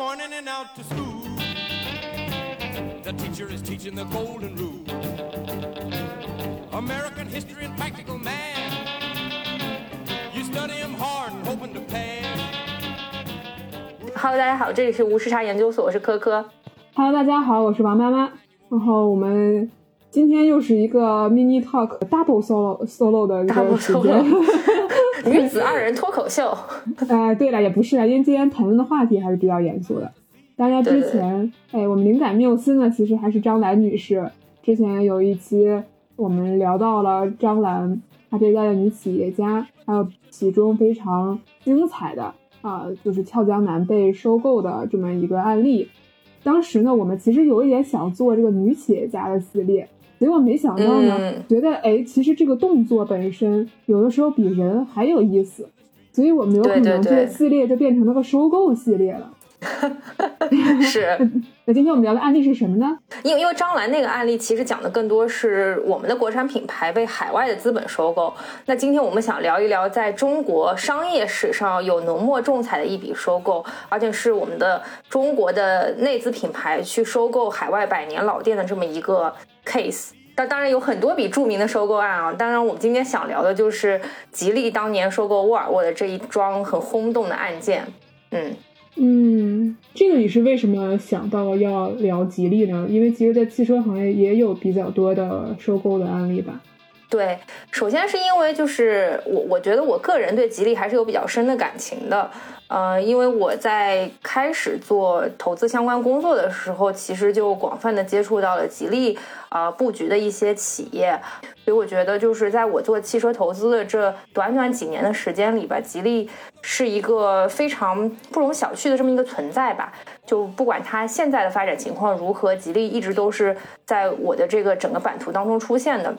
morning and out to school. The teacher is teaching the golden rule. American history and practical math. You study 'em hard and hoping to pass. Hello，大家好，这里是无时差研究所，我是科科。Hello，大家好，我是王妈妈。然后我们今天又是一个 mini talk double solo solo 的一 Double 个时间。女子二人脱口秀，呃，对了，也不是啊，因为今天谈论的话题还是比较严肃的。大家之前，哎，我们灵感缪斯呢，其实还是张兰女士。之前有一期我们聊到了张兰，她这一代的女企业家，还有其中非常精彩的啊、就是俏江南被收购的这么一个案例。当时呢，我们其实有一点想做这个女企业家的系列，结果没想到呢，嗯觉得哎，其实这个动作本身有的时候比人还有意思，所以我们有可能这个系列就变成了个收购系列了。是 那今天我们聊的案例是什么呢？因为因为张兰那个案例其实讲的更多是我们的国产品牌被海外的资本收购。那今天我们想聊一聊在中国商业史上有浓墨重彩的一笔收购，而且是我们的中国的内资品牌去收购海外百年老店的这么一个 case。当当然有很多笔著名的收购案啊，当然我们今天想聊的就是吉利当年收购沃尔沃的这一桩很轰动的案件。嗯，嗯，这个你是为什么想到要聊吉利呢？因为其实，在汽车行业也有比较多的收购的案例吧。对，首先是因为就是我，我觉得我个人对吉利还是有比较深的感情的，呃，因为我在开始做投资相关工作的时候，其实就广泛的接触到了吉利啊、布局的一些企业，所以我觉得就是在我做汽车投资的这短短几年的时间里吧，吉利是一个非常不容小觑的这么一个存在吧。就不管它现在的发展情况如何，吉利一直都是在我的这个整个版图当中出现的。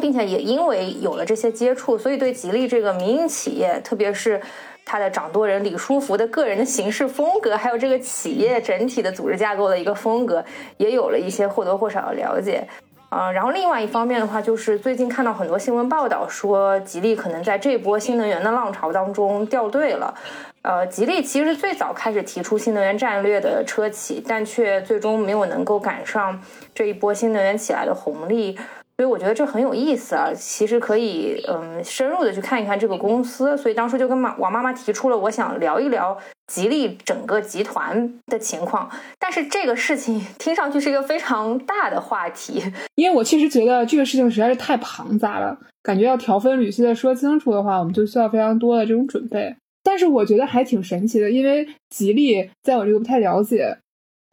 并且也因为有了这些接触，所以对吉利这个民营企业，特别是它的掌舵人李书福的个人的行事风格，还有这个企业整体的组织架构的一个风格，也有了一些或多或少的了解。啊、然后另外一方面的话，就是最近看到很多新闻报道说，吉利可能在这波新能源的浪潮当中掉队了。呃，吉利其实最早开始提出新能源战略的车企，但却最终没有能够赶上这一波新能源起来的红利。所以我觉得这很有意思啊，其实可以嗯深入的去看一看这个公司。所以当初就跟妈王妈妈提出了，我想聊一聊吉利整个集团的情况。但是这个事情 听上去是一个非常大的话题，因为我其实觉得这个事情实在是太庞杂了，感觉要条分缕析的说清楚的话，我们就需要非常多的这种准备。但是我觉得还挺神奇的，因为吉利在我这个不太了解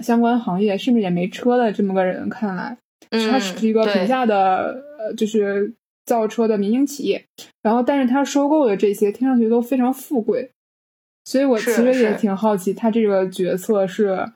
相关行业，甚至也没车的这么个人看来，它是一个平价的呃，就是造车的民营企业。然后，但是它收购的这些听上去都非常富贵，所以我其实也挺好奇，它这个决策是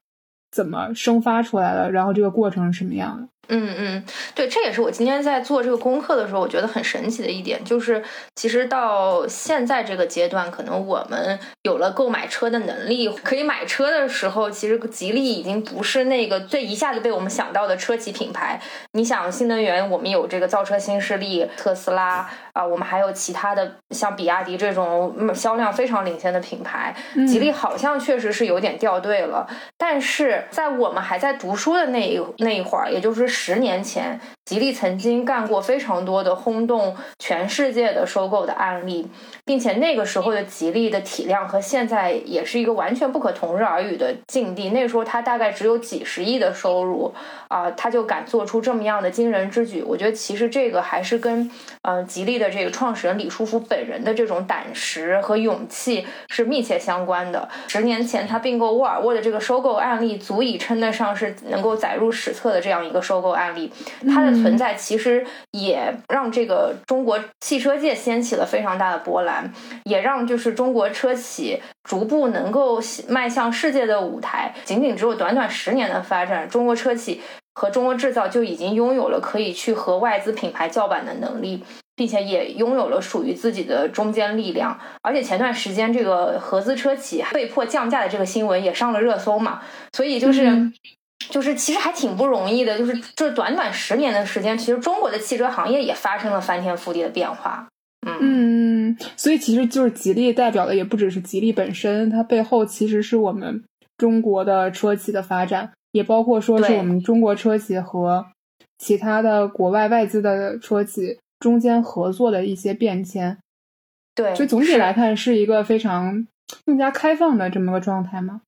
怎么生发出来的，然后这个过程是什么样的。嗯嗯，对，这也是我今天在做这个功课的时候，我觉得很神奇的一点，就是其实到现在这个阶段，可能我们有了购买车的能力，可以买车的时候，其实吉利已经不是那个最一下子被我们想到的车企品牌。你想，新能源我们有这个造车新势力特斯拉啊、我们还有其他的像比亚迪这种嗯销量非常领先的品牌，吉利好像确实是有点掉队了。但是在我们还在读书的那一那一会儿，也就是十年前，吉利曾经干过非常多的轰动全世界的收购的案例，并且那个时候的吉利的体量和现在也是一个完全不可同日而语的境地。那时候他大概只有几十亿的收入啊、他就敢做出这么样的惊人之举。我觉得其实这个还是跟呃吉利的这个创始人李书福本人的这种胆识和勇气是密切相关的。十年前他并购沃尔沃的这个收购案例，足以称得上是能够载入史册的这样一个收购案例。他的存在其实也让这个中国汽车界掀起了非常大的波澜，也让就是中国车企逐步能够迈向世界的舞台。仅仅只有短短十年的发展，中国车企和中国制造就已经拥有了可以去和外资品牌叫板的能力。并且也拥有了属于自己的中坚力量，而且前段时间这个合资车企被迫降价的这个新闻也上了热搜嘛，所以就是、嗯就是其实还挺不容易的，就是这短短十年的时间，其实中国的汽车行业也发生了翻天覆地的变化。嗯嗯，所以其实就是吉利代表的也不只是吉利本身，它背后其实是我们中国的车企的发展，也包括说是我们中国车企和其他的国外外资的车企中间合作的一些变迁。对，所以总体来看，是一个非常更加开放的这么个状态吗。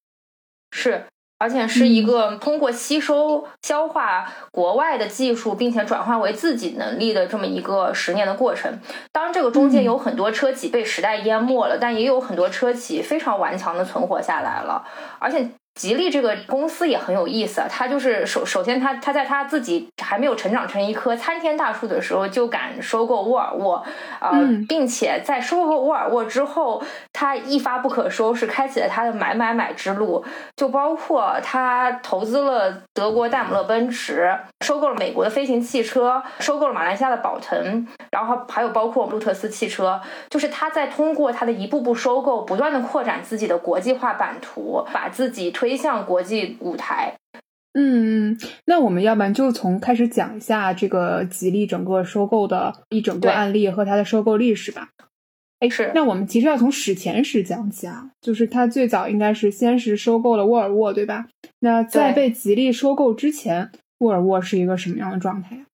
是，而且是一嗯个通过吸收、消化国外的技术，并且转化为自己能力的这么一个十年的过程。当然，这个中间嗯有很多车企被时代淹没了，但也有很多车企非常顽强的存活下来了，而且。吉利这个公司也很有意思啊，它就是首首先它它在它自己还没有成长成一棵参天大树的时候，就敢收购沃尔沃，呃，嗯并且在收购沃尔沃之后，它一发不可收拾，开启了它的买买买之路，就包括它投资了德国戴姆勒奔驰，收购了美国的飞行汽车，收购了马来西亚的宝腾，然后还有包括路特斯汽车，就是它在通过它的一步步收购，不断的扩展自己的国际化版图，把自己推向国际舞台。嗯，那我们要不然就从开始讲一下这个吉利整个收购的一整个案例和它的收购历史吧。哎，是那我们其实要从史前史讲起啊，就是它最早应该是先是收购了沃尔沃，对吧？那在被吉利收购之前，沃尔沃是一个什么样的状态？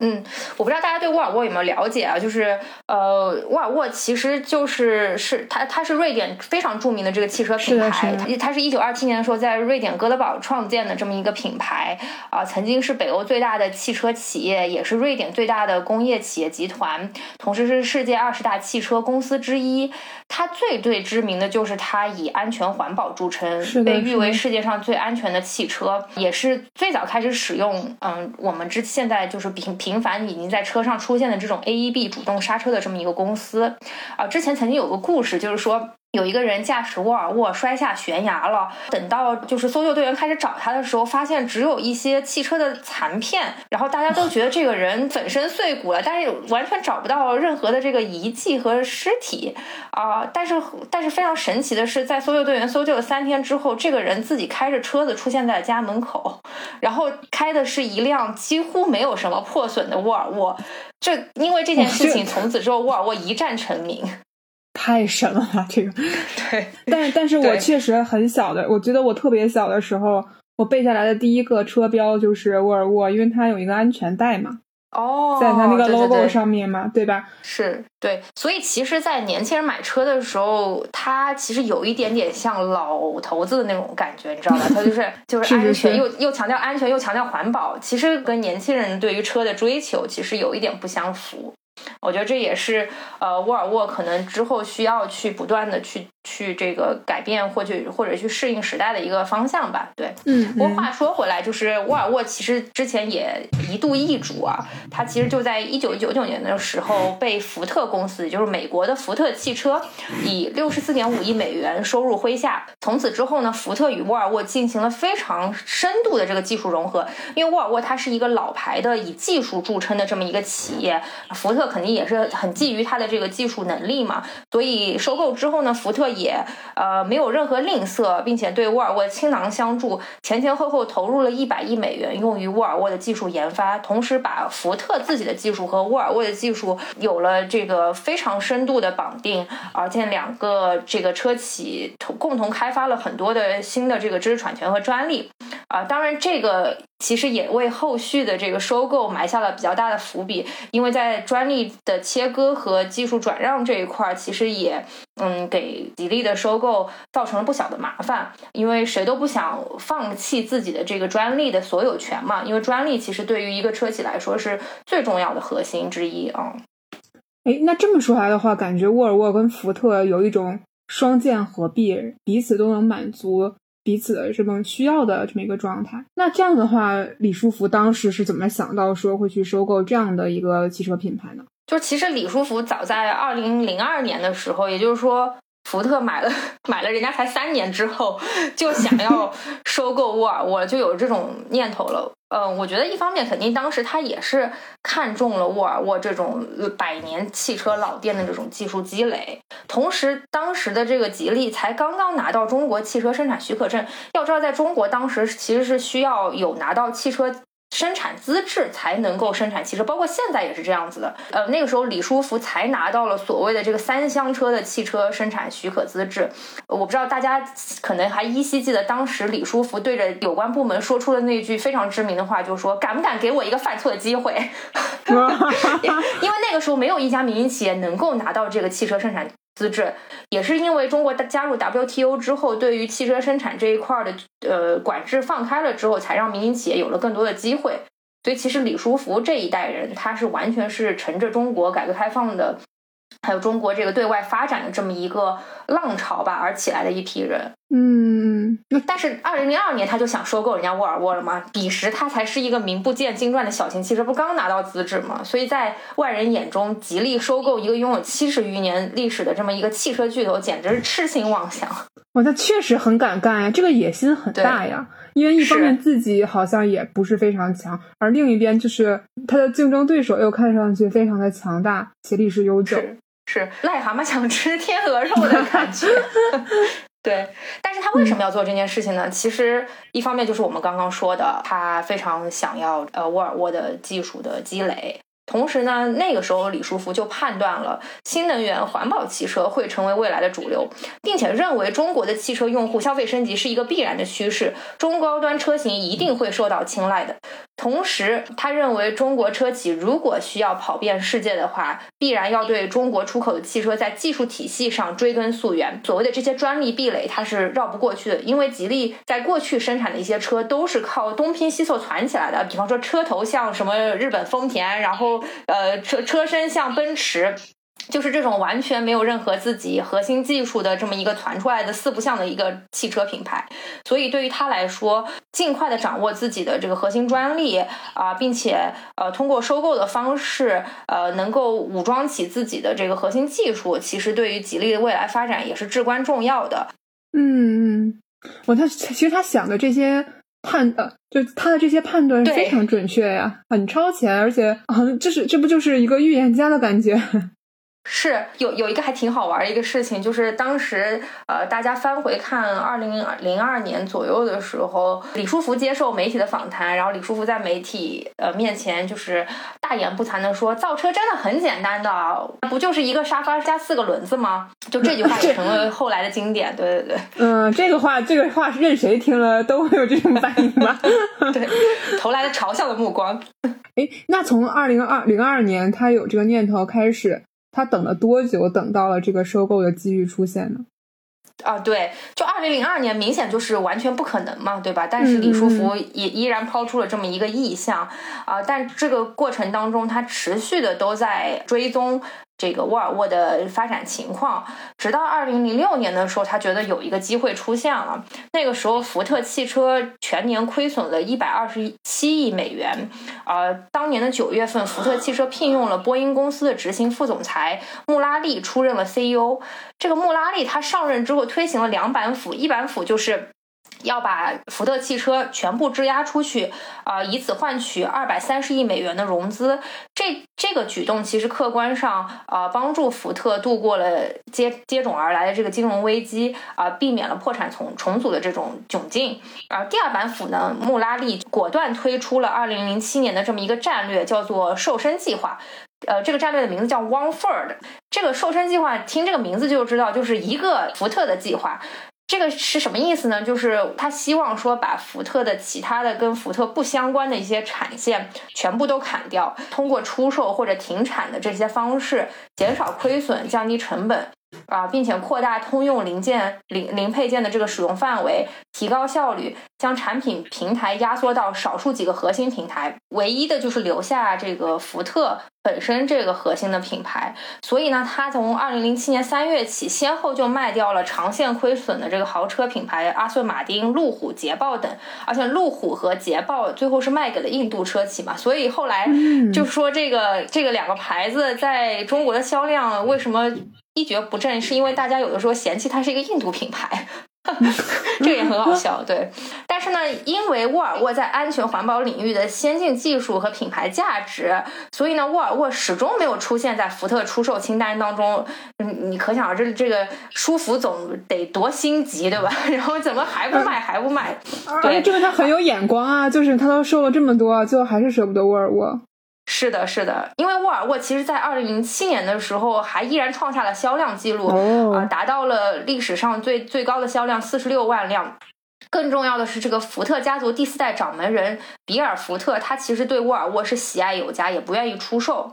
嗯，我不知道大家对沃尔沃有没有了解啊？就是呃，沃尔沃其实就是是它它是瑞典非常著名的这个汽车品牌，是是它是一九二七年的时候在瑞典哥德堡创建的这么一个品牌啊、曾经是北欧最大的汽车企业，也是瑞典最大的工业企业集团，同时是世界二十大汽车公司之一。它最最知名的就是它以安全环保著称被誉为世界上最安全的汽车，也是最早开始使用嗯我们之现在就是频频繁已经在车上出现的这种 AEB 主动刹车的这么一个公司啊。之前曾经有个故事，就是说。有一个人驾驶沃尔沃摔下悬崖了，等到就是搜救队员开始找他的时候，发现只有一些汽车的残片，然后大家都觉得这个人粉身碎骨了，但是完全找不到任何的这个遗迹和尸体啊、但是但是非常神奇的是，在搜救队员搜救了三天之后，这个人自己开着车子出现在家门口，然后开的是一辆几乎没有什么破损的沃尔沃。这因为这件事情，从此之后沃尔沃一战成名。太神了吧，这个。对，但但是我确实很小的，我觉得我特别小的时候，我背下来的第一个车标就是沃尔沃，因为它有一个安全带嘛，哦，在它那个 logo 对上面嘛，对吧？是对，所以其实，在年轻人买车的时候，它其实有一点点像老头子的那种感觉，你知道吧？它就是 就是是是安全，是又又强调安全，又强调环保，其实跟年轻人对于车的追求其实有一点不相符。我觉得这也是呃沃尔沃可能之后需要去不断的去去这个改变或者或者去适应时代的一个方向吧。对，嗯，不过话说回来，就是沃尔沃其实之前也一度易主啊，它其实就在一九九九年的时候被福特公司，也就是美国的福特汽车，以六十四点五亿美元收入麾下。从此之后呢，福特与沃尔沃进行了非常深度的这个技术融合，因为沃尔沃它是一个老牌的以技术著称的这么一个企业，福特肯定也是很觊觎它的这个技术能力嘛，所以收购之后呢，福特也呃没有任何吝啬，并且对沃尔沃倾囊相助，前前后后投入了一百亿美元用于沃尔沃的技术研发，同时把福特自己的技术和沃尔沃的技术有了这个非常深度的绑定，而且两个这个车企共同开发了很多的新的这个知识产权和专利。啊，当然，这个其实也为后续的这个收购埋下了比较大的伏笔，因为在专利的切割和技术转让这一块儿，其实也嗯给吉利的收购造成了不小的麻烦，因为谁都不想放弃自己的这个专利的所有权嘛，因为专利其实对于一个车企来说是最重要的核心之一啊。哎，那这么说来的话，感觉沃尔沃跟福特有一种双剑合璧，彼此都能满足彼此的这么需要的这么一个状态。那这样的话，李书福当时是怎么想到说会去收购这样的一个汽车品牌呢？就其实李书福早在二零零二年的时候，也就是说。福特买了 买了人家才三年之后，就想要收购沃尔沃，就有这种念头了。嗯，我觉得一方面肯定当时他也是看中了沃尔沃这种百年汽车老店的这种技术积累，同时当时的这个吉利才刚刚拿到中国汽车生产许可证。要知道，在中国当时其实是需要有拿到汽车生产资质才能够生产汽车，包括现在也是这样子的。呃，那个时候李书福才拿到了所谓的这个三厢车的汽车生产许可资质。我不知道大家可能还依稀记得，当时李书福对着有关部门说出的那句非常知名的话，就是说：“敢不敢给我一个犯错的机会？”因为那个时候没有一家民营企业能够拿到这个汽车生产。资质也是因为中国加入 WTO 之后，对于汽车生产这一块的呃管制放开了之后，才让民营企业有了更多的机会。所以其实李书福这一代人，他是完全是乘着中国改革开放的，还有中国这个对外发展的这么一个浪潮吧而起来的一批人。嗯，但是二零零二年他就想收购人家沃尔沃了吗？彼时他才是一个名不见经传的小型汽车，不刚拿到资质吗？所以在外人眼中，吉利收购一个拥有七十余年历史的这么一个汽车巨头，简直是痴心妄想。哇，他确实很敢干呀，这个野心很大呀。因为一方面自己好像也不是非常强，而另一边就是他的竞争对手又看上去非常的强大且历史悠久，是癞蛤蟆想吃天鹅肉的感觉。对，但是他为什么要做这件事情呢？其实一方面就是我们刚刚说的，他非常想要呃沃尔沃的技术的积累。同时呢，那个时候李书福就判断了新能源环保汽车会成为未来的主流，并且认为中国的汽车用户消费升级是一个必然的趋势，中高端车型一定会受到青睐的。同时，他认为中国车企如果需要跑遍世界的话，必然要对中国出口的汽车在技术体系上追根溯源。所谓的这些专利壁垒，它是绕不过去的，因为吉利在过去生产的一些车都是靠东拼西凑攒起来的，比方说车头像什么日本丰田，然后。呃，车车身像奔驰，就是这种完全没有任何自己核心技术的这么一个传出来的四不像的一个汽车品牌。所以对于他来说，尽快的掌握自己的这个核心专利啊，并且呃通过收购的方式呃能够武装起自己的这个核心技术，其实对于吉利的未来发展也是至关重要的。嗯嗯，我他其实他想的这些。判呃，就他的这些判断非常准确呀，很超前，而且啊，这是这不就是一个预言家的感觉。是有有一个还挺好玩的一个事情，就是当时呃，大家翻回看二零零二年左右的时候，李书福接受媒体的访谈，然后李书福在媒体呃面前就是大言不惭的说，造车真的很简单的，不就是一个沙发加四个轮子吗？就这句话也成了后来的经典。对对对，嗯，这个话这个话任谁听了都会有这种反应吧？对，投来了嘲笑的目光。哎，那从二零二零二年他有这个念头开始。他等了多久？等到了这个收购的机遇出现呢？啊，对，就二零零二年，明显就是完全不可能嘛，对吧？但是李书福也依然抛出了这么一个意向啊，但这个过程当中，他持续的都在追踪。这个沃尔沃的发展情况，直到二零零六年的时候，他觉得有一个机会出现了。那个时候，福特汽车全年亏损了一百二十七亿美元。呃，当年的九月份，福特汽车聘用了波音公司的执行副总裁穆拉利出任了 CEO。这个穆拉利他上任之后，推行了两板斧，一板斧就是。要把福特汽车全部质押出去，啊，以此换取二百三十亿美元的融资。这这个举动其实客观上啊，帮助福特度过了接接踵而来的这个金融危机，啊，避免了破产重重组的这种窘境。而第二板斧呢，穆拉利果断推出了二零零七年的这么一个战略，叫做瘦身计划。呃，这个战略的名字叫 One Ford。这个瘦身计划，听这个名字就知道，就是一个福特的计划。这个是什么意思呢？就是他希望说把福特的其他的跟福特不相关的一些产线全部都砍掉，通过出售或者停产的这些方式减少亏损、降低成本。啊，并且扩大通用零件、零零配件的这个使用范围，提高效率，将产品平台压缩到少数几个核心平台，唯一的就是留下这个福特本身这个核心的品牌。所以呢，他从二零零七年三月起，先后就卖掉了长线亏损的这个豪车品牌阿斯顿马丁、路虎、捷豹等，而且路虎和捷豹最后是卖给了印度车企嘛。所以后来就说这个这个两个牌子在中国的销量为什么？一蹶不振，是因为大家有的时候嫌弃它是一个印度品牌，这个也很好笑。对，但是呢，因为沃尔沃在安全环保领域的先进技术和品牌价值，所以呢，沃尔沃始终没有出现在福特出售清单当中。嗯，你可想而知，这个舒服总得多心急，对吧？然后怎么还不卖，还不卖？对，这个他很有眼光啊，就是他都售了这么多，最后还是舍不得沃尔沃。是的，是的，因为沃尔沃其实，在二零零七年的时候，还依然创下了销量记录，啊，达到了历史上最最高的销量四十六万辆。更重要的是，这个福特家族第四代掌门人比尔·福特，他其实对沃尔沃是喜爱有加，也不愿意出售。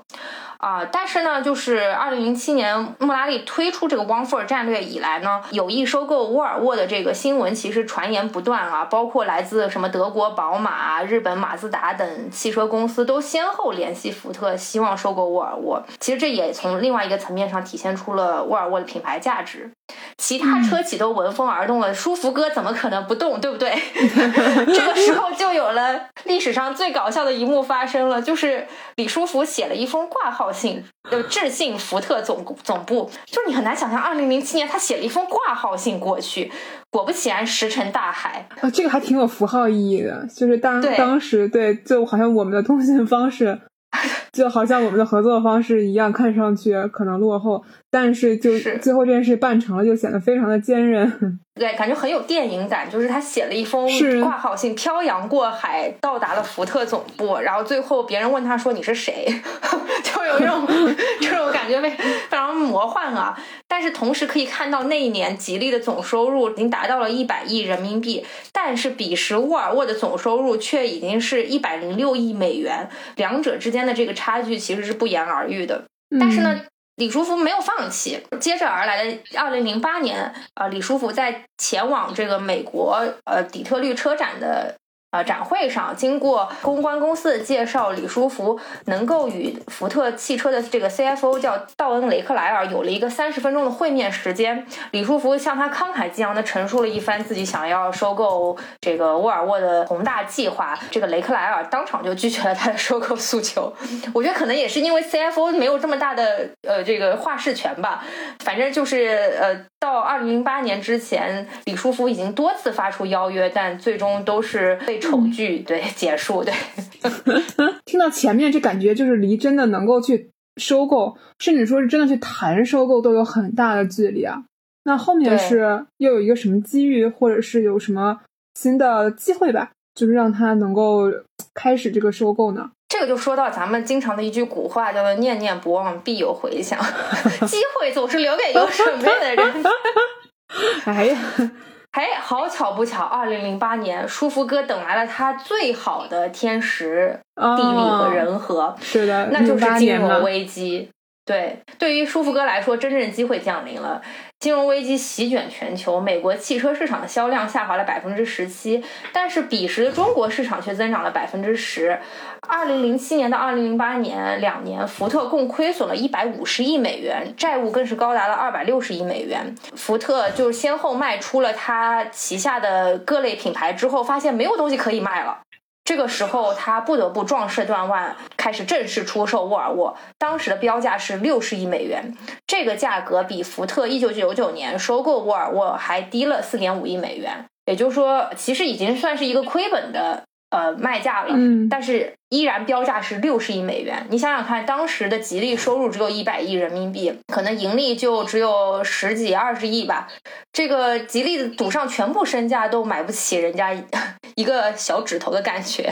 啊，但是呢，就是二零零七年穆拉利推出这个 One for 战略以来呢，有意收购沃尔沃的这个新闻其实传言不断啊，包括来自什么德国宝马、日本马自达等汽车公司都先后联系福特，希望收购沃尔沃。其实这也从另外一个层面上体现出了沃尔沃的品牌价值。其他车企都闻风而动了，舒服哥怎么可能不动，对不对？这个时候就有了历史上最搞笑的一幕发生了，就是李书福写了一封挂号信，就致信福特总总部。就是你很难想象，二零零七年他写了一封挂号信过去，果不其然石沉大海。啊，这个还挺有符号意义的，就是当当时对，就好像我们的通信方式。就好像我们的合作方式一样，看上去可能落后，但是就最后这件事办成了，就显得非常的坚韧。对，感觉很有电影感，就是他写了一封挂号信，漂洋过海到达了福特总部，然后最后别人问他说你是谁，就有这种 这种感觉，非非常魔幻啊。但是同时可以看到那一年吉利的总收入已经达到了一百亿人民币，但是彼时沃尔沃的总收入却已经是一百零六亿美元，两者之间的这个差距其实是不言而喻的。但是呢。李书福没有放弃，接着而来的二零零八年，啊，李书福在前往这个美国呃底特律车展的。呃，展会上经过公关公司的介绍，李书福能够与福特汽车的这个 CFO 叫道恩·雷克莱尔有了一个三十分钟的会面时间。李书福向他慷慨激昂地陈述了一番自己想要收购这个沃尔沃的宏大计划。这个雷克莱尔当场就拒绝了他的收购诉求。我觉得可能也是因为 CFO 没有这么大的呃这个话事权吧。反正就是呃，到二零零八年之前，李书福已经多次发出邀约，但最终都是被。丑剧对结束对，听到前面这感觉就是离真的能够去收购，甚至说是真的去谈收购都有很大的距离啊。那后面是又有一个什么机遇，或者是有什么新的机会吧，就是让他能够开始这个收购呢？这个就说到咱们经常的一句古话，叫做“念念不忘，必有回响”。机会总是留给有准备的人。哎呀。哎，好巧不巧，二零零八年，舒服哥等来了他最好的天时地利和人和，是的，那就是金融危机。对，对于舒服哥来说，真正机会降临了。金融危机席卷全球，美国汽车市场的销量下滑了百分之十七，但是彼时的中国市场却增长了百分之十。二零零七年到二零零八年两年，福特共亏损了一百五十亿美元，债务更是高达了二百六十亿美元。福特就先后卖出了他旗下的各类品牌之后，发现没有东西可以卖了。这个时候，他不得不壮士断腕，开始正式出售沃尔沃。当时的标价是六十亿美元，这个价格比福特一九九九年收购沃尔沃还低了四点五亿美元。也就是说，其实已经算是一个亏本的呃卖价了。嗯，但是依然标价是六十亿美元。你想想看，当时的吉利收入只有一百亿人民币，可能盈利就只有十几二十亿吧。这个吉利赌上全部身价都买不起人家。一个小指头的感觉，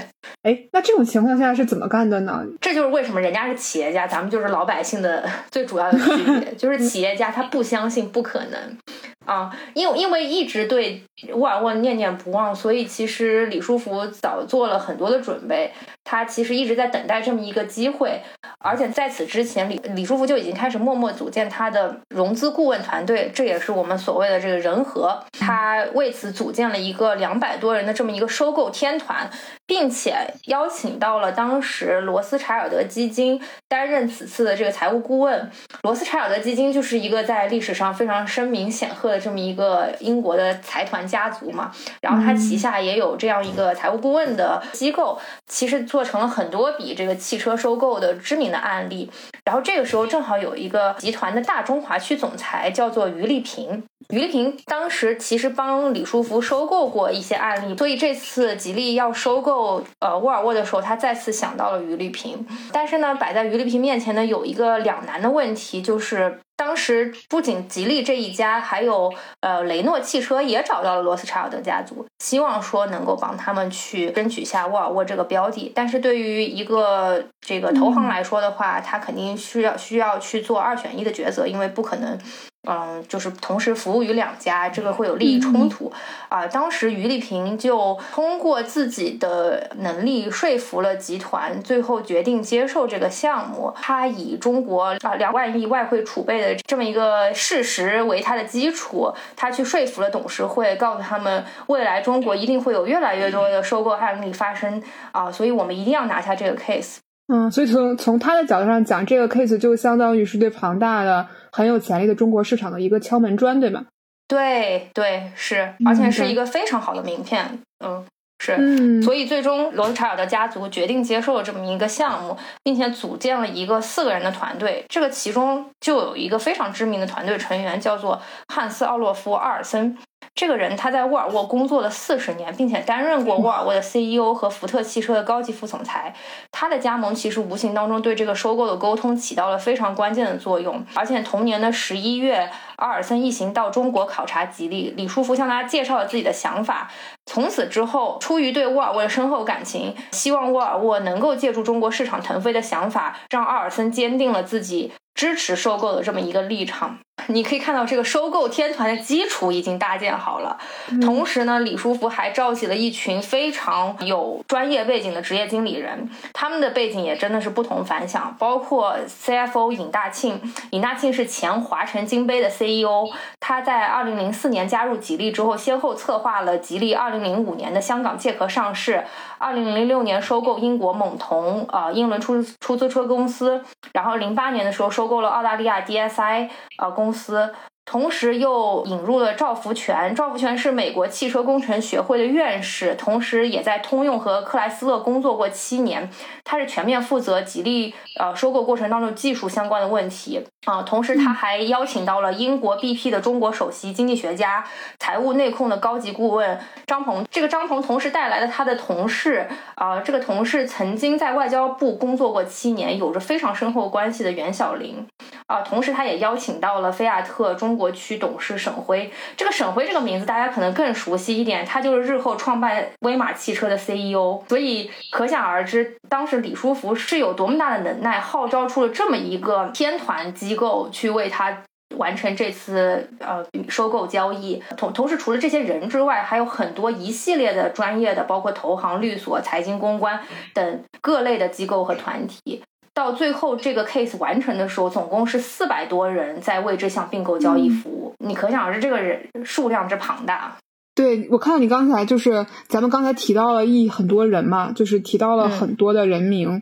哎，那这种情况下是怎么干的呢？这就是为什么人家是企业家，咱们就是老百姓的最主要的区别，就是企业家他不相信不可能。啊，因为因为一直对沃尔沃念念不忘，所以其实李书福早做了很多的准备。他其实一直在等待这么一个机会，而且在此之前，李李书福就已经开始默默组建他的融资顾问团队，这也是我们所谓的这个人和。他为此组建了一个两百多人的这么一个收购天团。并且邀请到了当时罗斯柴尔德基金担任此次的这个财务顾问。罗斯柴尔德基金就是一个在历史上非常声名显赫的这么一个英国的财团家族嘛。然后他旗下也有这样一个财务顾问的机构，其实做成了很多笔这个汽车收购的知名的案例。然后这个时候正好有一个集团的大中华区总裁叫做于丽萍，于丽萍当时其实帮李书福收购过一些案例，所以这次吉利要收购呃沃尔沃的时候，他再次想到了于丽萍。但是呢，摆在于丽萍面前呢有一个两难的问题，就是当时不仅吉利这一家，还有呃雷诺汽车也找到了罗斯柴尔德家族，希望说能够帮他们去争取下沃尔沃这个标的。但是对于一个这个投行来说的话，他肯定需要需要去做二选一的抉择，因为不可能。嗯，就是同时服务于两家，这个会有利益冲突啊。当时于丽萍就通过自己的能力说服了集团，最后决定接受这个项目。他以中国啊两万亿外汇储备的这么一个事实为他的基础，他去说服了董事会，告诉他们未来中国一定会有越来越多的收购案例发生啊，所以我们一定要拿下这个 case。嗯，所以从从他的角度上讲，这个 case 就相当于是对庞大的、很有潜力的中国市场的一个敲门砖，对吧？对对是，而且是一个非常好的名片。嗯，是。所以最终罗斯柴尔德家族决定接受了这么一个项目，并且组建了一个四个人的团队。这个其中就有一个非常知名的团队成员，叫做汉斯·奥洛夫·阿尔森。这个人他在沃尔沃工作了四十年，并且担任过沃尔沃的 CEO 和福特汽车的高级副总裁。他的加盟其实无形当中对这个收购的沟通起到了非常关键的作用。而且同年的十一月，阿尔森一行到中国考察吉利，李书福向大家介绍了自己的想法。从此之后，出于对沃尔沃的深厚感情，希望沃尔沃能够借助中国市场腾飞的想法，让阿尔森坚定了自己。支持收购的这么一个立场，你可以看到这个收购天团的基础已经搭建好了。同时呢，李书福还召集了一群非常有专业背景的职业经理人，他们的背景也真的是不同凡响。包括 CFO 尹大庆，尹大庆是前华晨金杯的 CEO，他在2004年加入吉利之后，先后策划了吉利2005年的香港借壳上市，2006年收购英国猛童呃英伦出出租车公司，然后08年的时候收。收购了澳大利亚 DSI 呃公公司同时又引入了赵福全，赵福全是美国汽车工程学会的院士，同时也在通用和克莱斯勒工作过七年。他是全面负责吉利呃收购过程当中技术相关的问题啊。同时他还邀请到了英国 BP 的中国首席经济学家、财务内控的高级顾问张鹏。这个张鹏同时带来了他的同事啊，这个同事曾经在外交部工作过七年，有着非常深厚关系的袁小林啊。同时他也邀请到了菲亚特中。中国区董事沈辉，这个沈辉这个名字大家可能更熟悉一点，他就是日后创办威马汽车的 CEO，所以可想而知，当时李书福是有多么大的能耐，号召出了这么一个天团机构去为他完成这次呃收购交易。同同时，除了这些人之外，还有很多一系列的专业的，包括投行、律所、财经公关等各类的机构和团体。到最后这个 case 完成的时候，总共是四百多人在为这项并购交易服务。你可想而知，这个人数量之庞大。对我看到你刚才就是咱们刚才提到了一很多人嘛，就是提到了很多的人名，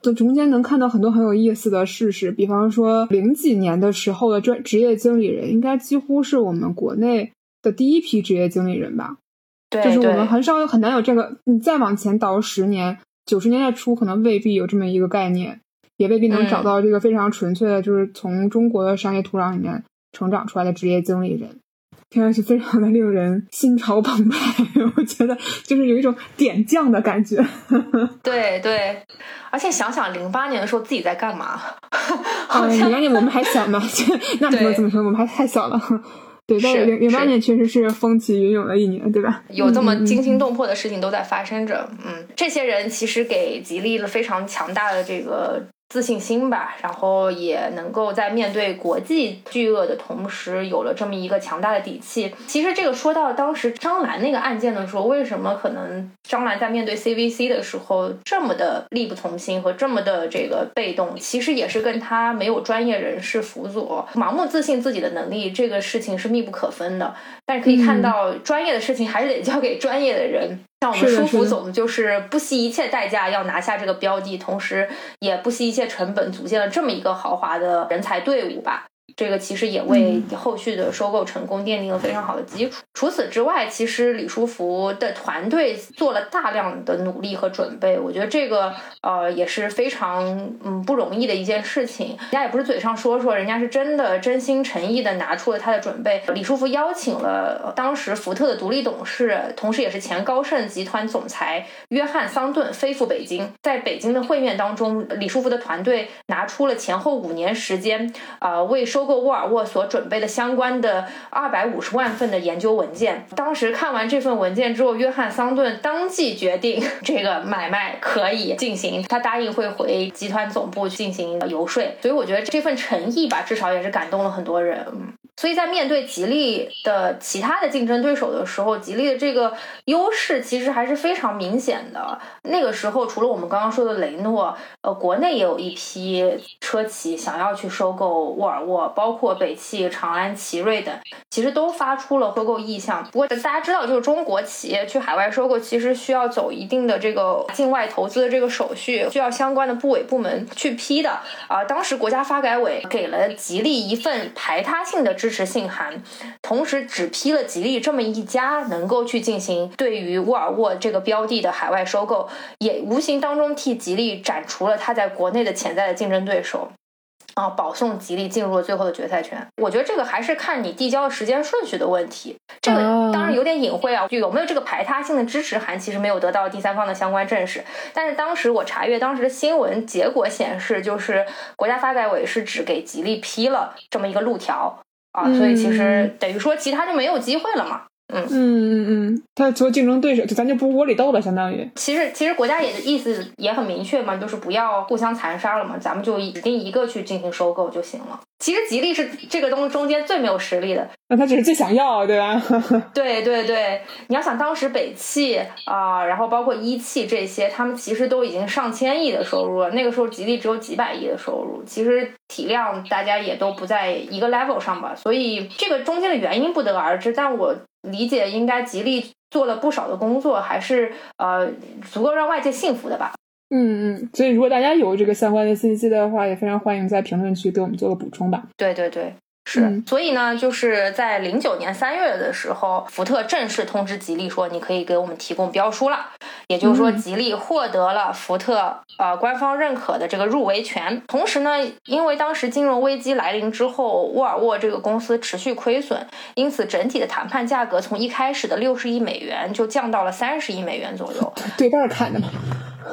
这中间能看到很多很有意思的事实。比方说零几年的时候的专职业经理人，应该几乎是我们国内的第一批职业经理人吧？对，就是我们很少有很难有这个。你再往前倒十年。九十年代初可能未必有这么一个概念，也未必能找到这个非常纯粹的，就是从中国的商业土壤里面成长出来的职业经理人，听上去非常的令人心潮澎湃。我觉得就是有一种点将的感觉。对对，而且想想零八年的时候自己在干嘛？零八年我们还小嘛，那怎么怎么说？我们还太小了。对，但零零八年确实是风起云涌的一年，对吧？有这么惊心动魄的事情都在发生着。嗯，这些人其实给吉利了非常强大的这个。自信心吧，然后也能够在面对国际巨鳄的同时，有了这么一个强大的底气。其实这个说到当时张兰那个案件的时候，为什么可能张兰在面对 CVC 的时候这么的力不从心和这么的这个被动，其实也是跟他没有专业人士辅佐，盲目自信自己的能力这个事情是密不可分的。但是可以看到，专业的事情还是得交给专业的人。像我们舒服总就是不惜一切代价要拿下这个标的，同时也不惜一切成本组建了这么一个豪华的人才队伍吧。这个其实也为后续的收购成功奠定了非常好的基础。除此之外，其实李书福的团队做了大量的努力和准备，我觉得这个呃也是非常嗯不容易的一件事情。人家也不是嘴上说说，人家是真的真心诚意的拿出了他的准备。李书福邀请了当时福特的独立董事，同时也是前高盛集团总裁约翰桑顿飞赴北京，在北京的会面当中，李书福的团队拿出了前后五年时间，呃，为收过沃尔沃所准备的相关的二百五十万份的研究文件。当时看完这份文件之后，约翰桑顿当即决定这个买卖可以进行，他答应会回集团总部进行游说。所以我觉得这份诚意吧，至少也是感动了很多人。所以在面对吉利的其他的竞争对手的时候，吉利的这个优势其实还是非常明显的。那个时候，除了我们刚刚说的雷诺，呃，国内也有一批车企想要去收购沃尔沃，包括北汽、长安、奇瑞等，其实都发出了收购意向。不过大家知道，就是中国企业去海外收购，其实需要走一定的这个境外投资的这个手续，需要相关的部委部门去批的。啊，当时国家发改委给了吉利一份排他性的支持信函，同时只批了吉利这么一家能够去进行对于沃尔沃这个标的的海外收购，也无形当中替吉利斩除了它在国内的潜在的竞争对手。啊，保送吉利进入了最后的决赛圈。我觉得这个还是看你递交的时间顺序的问题。这个当然有点隐晦啊，就有没有这个排他性的支持函，其实没有得到第三方的相关证实。但是当时我查阅当时的新闻结果显示，就是国家发改委是只给吉利批了这么一个路条啊，所以其实等于说其他就没有机会了嘛。嗯嗯嗯嗯，他做竞争对手，就咱就不窝里斗了，相当于。其实其实国家也意思也很明确嘛，就是不要互相残杀了嘛，咱们就指定一个去进行收购就行了。其实吉利是这个东中间最没有实力的，那他只是最想要，对吧？对对对，你要想当时北汽啊，然后包括一汽这些，他们其实都已经上千亿的收入了，那个时候吉利只有几百亿的收入，其实体量大家也都不在一个 level 上吧，所以这个中间的原因不得而知，但我。理解应该极力做了不少的工作，还是呃足够让外界信服的吧。嗯嗯，所以如果大家有这个相关的信息的话，也非常欢迎在评论区给我们做个补充吧。对对对。是，所以呢，就是在零九年三月的时候，福特正式通知吉利说，你可以给我们提供标书了。也就是说，吉利获得了福特呃官方认可的这个入围权。同时呢，因为当时金融危机来临之后，沃尔沃这个公司持续亏损，因此整体的谈判价格从一开始的六十亿美元就降到了三十亿美元左右，对半砍的嘛。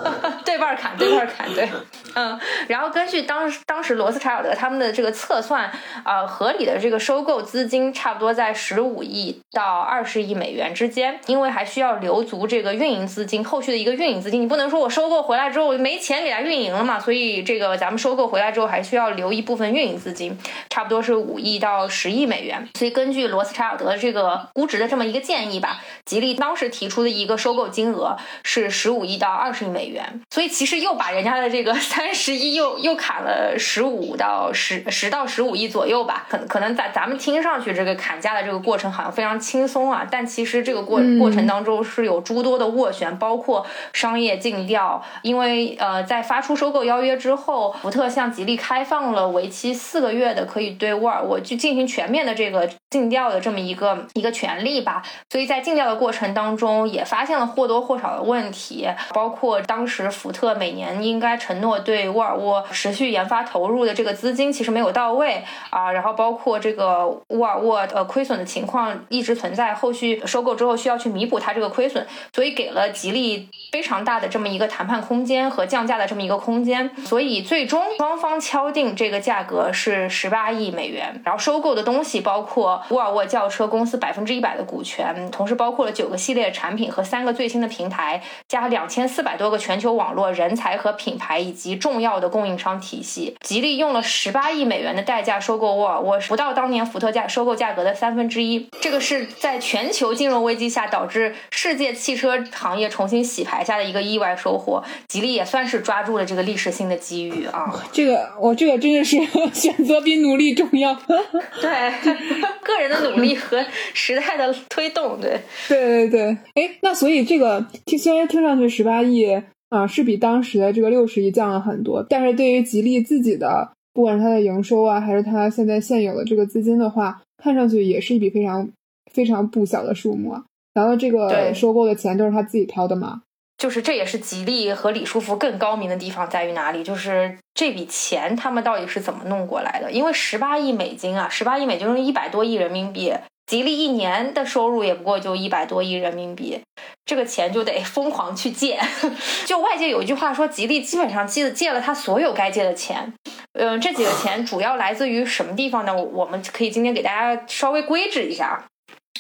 对半砍，对半砍，对，嗯，然后根据当当时罗斯柴尔德他们的这个测算，呃，合理的这个收购资金差不多在十五亿到二十亿美元之间，因为还需要留足这个运营资金，后续的一个运营资金，你不能说我收购回来之后我没钱给他运营了嘛，所以这个咱们收购回来之后还需要留一部分运营资金，差不多是五亿到十亿美元。所以根据罗斯柴尔德这个估值的这么一个建议吧，吉利当时提出的一个收购金额是十五亿到二十亿美元。元，所以其实又把人家的这个 三十亿又又砍了十五到十十到十五亿左右吧，可能可能在咱们听上去这个砍价的这个过程好像非常轻松啊，但其实这个过过程当中是有诸多的斡旋，包括商业尽调，因为呃在发出收购邀约之后，福特向吉利开放了为期四个月的可以对沃尔沃去进行全面的这个尽调的这么一个一个权利吧，所以在尽调的过程当中也发现了或多或少的问题，包括当。当时福特每年应该承诺对沃尔沃持续研发投入的这个资金其实没有到位啊，然后包括这个沃尔沃呃亏损的情况一直存在，后续收购之后需要去弥补它这个亏损，所以给了吉利非常大的这么一个谈判空间和降价的这么一个空间，所以最终双方敲定这个价格是十八亿美元，然后收购的东西包括沃尔沃轿车公司百分之一百的股权，同时包括了九个系列产品和三个最新的平台，加两千四百多个全。全球网络人才和品牌以及重要的供应商体系，吉利用了十八亿美元的代价收购沃尔沃，不到当年福特价收购价格的三分之一。这个是在全球金融危机下导致世界汽车行业重新洗牌下的一个意外收获。吉利也算是抓住了这个历史性的机遇啊！这个我这个真的是 选择比努力重要。对，个人的努力和时代的推动。对，对对对。哎，那所以这个听虽然听上去十八亿。啊，是比当时的这个六十亿降了很多，但是对于吉利自己的不管是它的营收啊，还是它现在现有的这个资金的话，看上去也是一笔非常非常不小的数目啊。然后这个收购的钱都是他自己掏的嘛？就是这也是吉利和李书福更高明的地方在于哪里？就是这笔钱他们到底是怎么弄过来的？因为十八亿美金啊，十八亿美金是一百多亿人民币，吉利一年的收入也不过就一百多亿人民币，这个钱就得 疯狂去借。就外界有一句话说，吉利基本上借借了他所有该借的钱。嗯，这几个钱主要来自于什么地方呢？我们可以今天给大家稍微规制一下。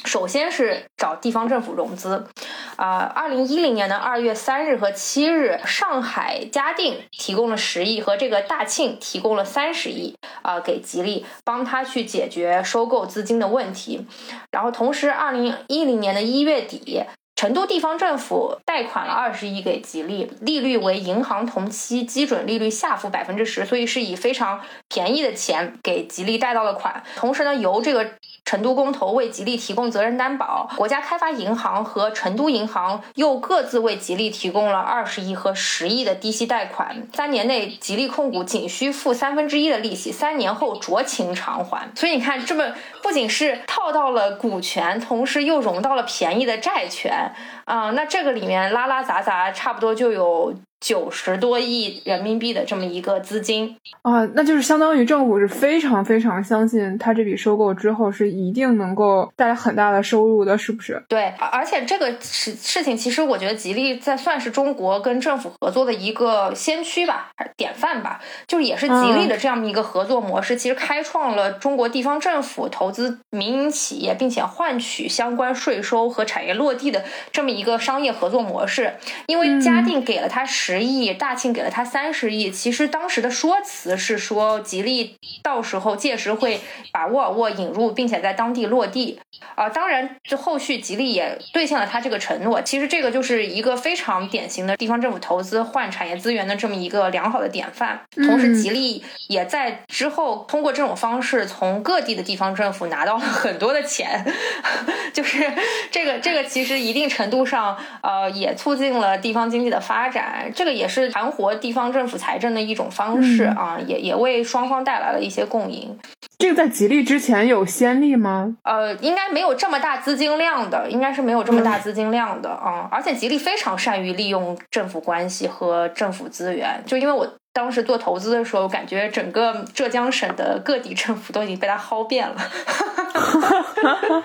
首先是找地方政府融资，啊、2二零一零年的二月三日和七日，上海嘉定提供了十亿，和这个大庆提供了三十亿，啊、给吉利帮他去解决收购资金的问题。然后同时，二零一零年的一月底，成都地方政府贷款了二十亿给吉利，利率为银行同期基准利率下浮百分之十，所以是以非常便宜的钱给吉利贷到了款。同时呢，由这个成都工投为吉利提供责任担保，国家开发银行和成都银行又各自为吉利提供了二十亿和十亿的低息贷款。三年内，吉利控股仅需付三分之一的利息，三年后酌情偿还。所以你看，这么不仅是套到了股权，同时又融到了便宜的债权啊、那这个里面拉拉杂杂，差不多就有九十多亿人民币的这么一个资金。啊，那就是相当于政府是非常非常相信它这笔收购之后是一定能够带来很大的收入的，是不是？对，而而且这个事事情，其实我觉得吉利在算是中国跟政府合作的一个先驱吧，典范吧，就是也是吉利的这样一个合作模式，其实开创了中国地方政府投资民营企业，并且换取相关税收和产业落地的这么一个商业合作模式。因为嘉定给了他十亿，大庆给了他三十亿，其实当时的说辞是说吉利到时候届时会把沃尔沃引入，并且在当地落地。啊，当然，这后续吉利也兑现了他这个承诺。其实这个就是一个非常典型的地方政府投资换产业资源的这么一个良好的典范。同时，吉利也在之后通过这种方式从各地的地方政府拿到了很多的钱，就是这个这个其实一定程度上呃也促进了地方经济的发展。这个也是盘活地方政府财政的一种方式啊，也也为双方带来了一些共赢。这个在吉利之前有先例吗？呃，应该没有这么大资金量的，应该是没有这么大资金量的啊、而且吉利非常善于利用政府关系和政府资源，就因为我当时做投资的时候，感觉整个浙江省的各地政府都已经被他薅遍了，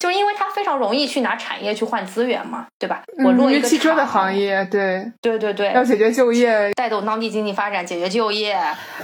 就因为他非常容易去拿产业去换资源嘛，对吧？我嗯，落一个因为汽车的行，业，对，对对对，要解决就业，带动当地经济发展，解决就业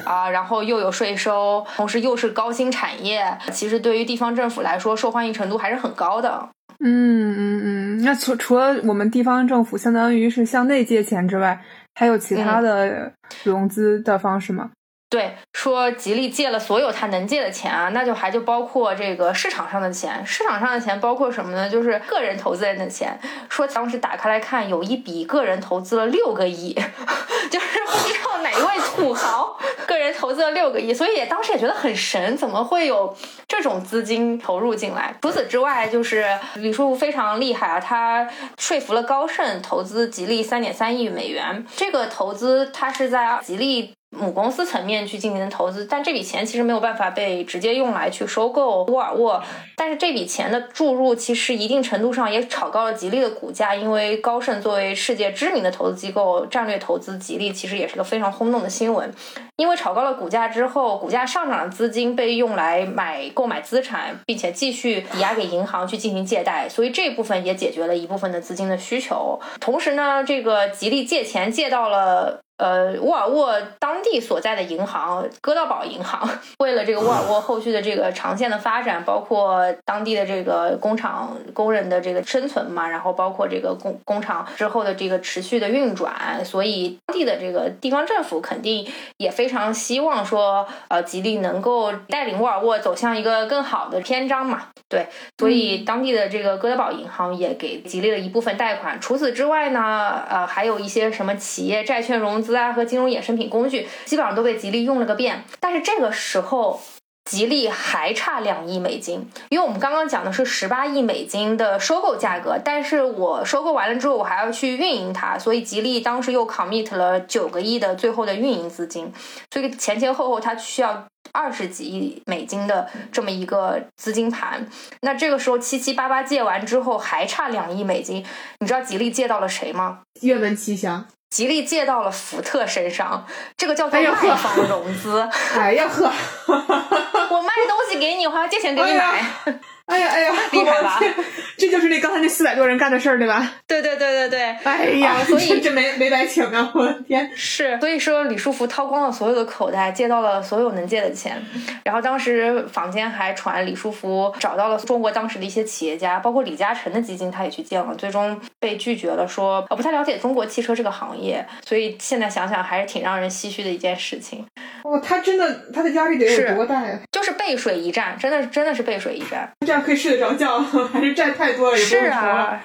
啊，然后又有税收，同时又是高新产业，其实对于地方政府来说，受欢迎程度还是很高的。嗯嗯嗯。那除除了我们地方政府相当于是向内借钱之外，还有其他的融资的方式吗？对，说吉利借了所有他能借的钱啊，那就还就包括这个市场上的钱。市场上的钱包括什么呢？就是个人投资人的钱。说当时打开来看，有一笔个人投资了六个亿，就是不知道哪一位土豪个人投资了六个亿，所以也当时也觉得很神，怎么会有这种资金投入进来？除此之外，就是李书福非常厉害啊，他说服了高盛投资吉利三点三亿美元。这个投资他是在吉利。母公司层面去进行的投资，但这笔钱其实没有办法被直接用来去收购沃尔沃。但是这笔钱的注入，其实一定程度上也炒高了吉利的股价，因为高盛作为世界知名的投资机构，战略投资吉利，其实也是个非常轰动的新闻。因为炒高了股价之后，股价上涨的资金被用来买购买资产，并且继续抵押给银行去进行借贷，所以这部分也解决了一部分的资金的需求。同时呢，这个吉利借钱借到了。呃，沃尔沃当地所在的银行哥德堡银行，为了这个沃尔沃后续的这个长线的发展，包括当地的这个工厂工人的这个生存嘛，然后包括这个工工厂之后的这个持续的运转，所以当地的这个地方政府肯定也非常希望说，呃，吉利能够带领沃尔沃走向一个更好的篇章嘛。对，所以当地的这个哥德堡银行也给吉利了一部分贷款。除此之外呢，呃，还有一些什么企业债券融资啊和金融衍生品工具，基本上都被吉利用了个遍。但是这个时候。吉利还差两亿美金，因为我们刚刚讲的是十八亿美金的收购价格，但是我收购完了之后，我还要去运营它，所以吉利当时又 commit 了九个亿的最后的运营资金，所以前前后后它需要二十几亿美金的这么一个资金盘。那这个时候七七八八借完之后还差两亿美金，你知道吉利借到了谁吗？愿闻其详。吉利借到了福特身上，这个叫做卖方融资。哎呀呵，我卖东西给你，我还要借钱给你买。哎呀哎呀，厉害吧？这就是那刚才那四百多人干的事儿，对吧？对对对对对，哎呀，啊所以这 这没没白请啊！我的天，是，所以说李书福掏光了所有的口袋，借到了所有能借的钱。然后当时坊间还传李书福找到了中国当时的一些企业家，包括李嘉诚的基金，他也去借了，最终被拒绝了，说呃不太了解中国汽车这个行业。所以现在想想还是挺让人唏嘘的一件事情，哇，他真的他的压力得有多大呀？就是背水一战，真的真的是背水一战。这样可以睡得着觉，还是债太多了也不用是？啊，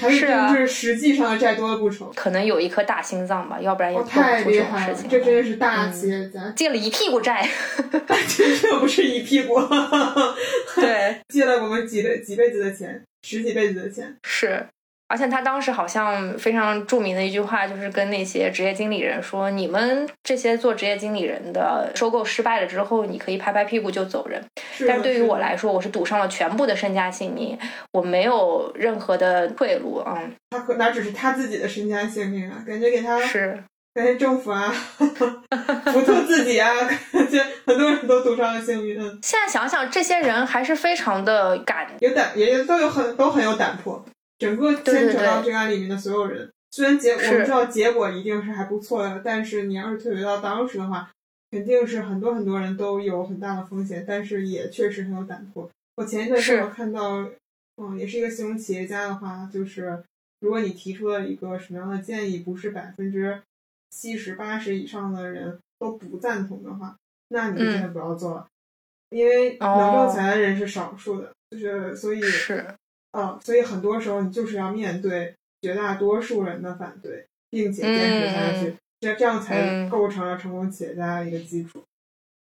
还是是啊真是实际上的债多了不愁。可能有一颗大心脏吧，要不然也哦，做不太出厉害了，这种事情。这真的是大企业家，借了一屁股债 这这不是一屁股，对，借了我们几辈几辈子的钱，十几辈子的钱。是。而且他当时好像非常著名的一句话，就是跟那些职业经理人说：“你们这些做职业经理人的，收购失败了之后，你可以拍拍屁股就走人。是但是对于我来说，我是赌上了全部的身家性命，我没有任何的退路。嗯，他可哪只是他自己的身家性命啊？感觉给他，是，感觉政府啊，福特自己啊，感觉很多人都赌上了性命。嗯现在想想，这些人还是非常的敢有胆，也都有很都很有胆魄。整个牵扯到这个案里面的所有人，虽然结我们知道结果一定是还不错的，但是你要是退回到当时的话，肯定是很多很多人都有很大的风险，但是也确实很有胆魄。我前一段时间看到，嗯，也是一个形容企业家的话，就是如果你提出了一个什么样的建议，不是百分之七十八十以上的人都不赞同的话，那你就真的不要做了，因为能哦挣钱的人是少数的，就是所以是，嗯，所以很多时候你就是要面对绝大多数人的反对，并且坚持下去，这、这样才嗯构成了成功企业家的一个基础。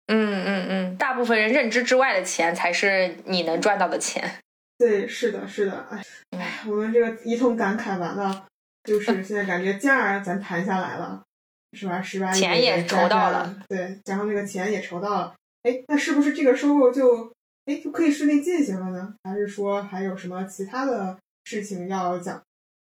嗯嗯嗯，大部分人认知之外的钱才是你能赚到的钱。对，是的，是的，哎，我们这个一通感慨完了，就是现在感觉价儿咱谈下来了，是吧？十八亿钱也筹到了，对，然后那个钱也筹到了，哎，那是不是这个收购就哎就可以顺利进行了呢？还是说还有什么其他的事情要讲？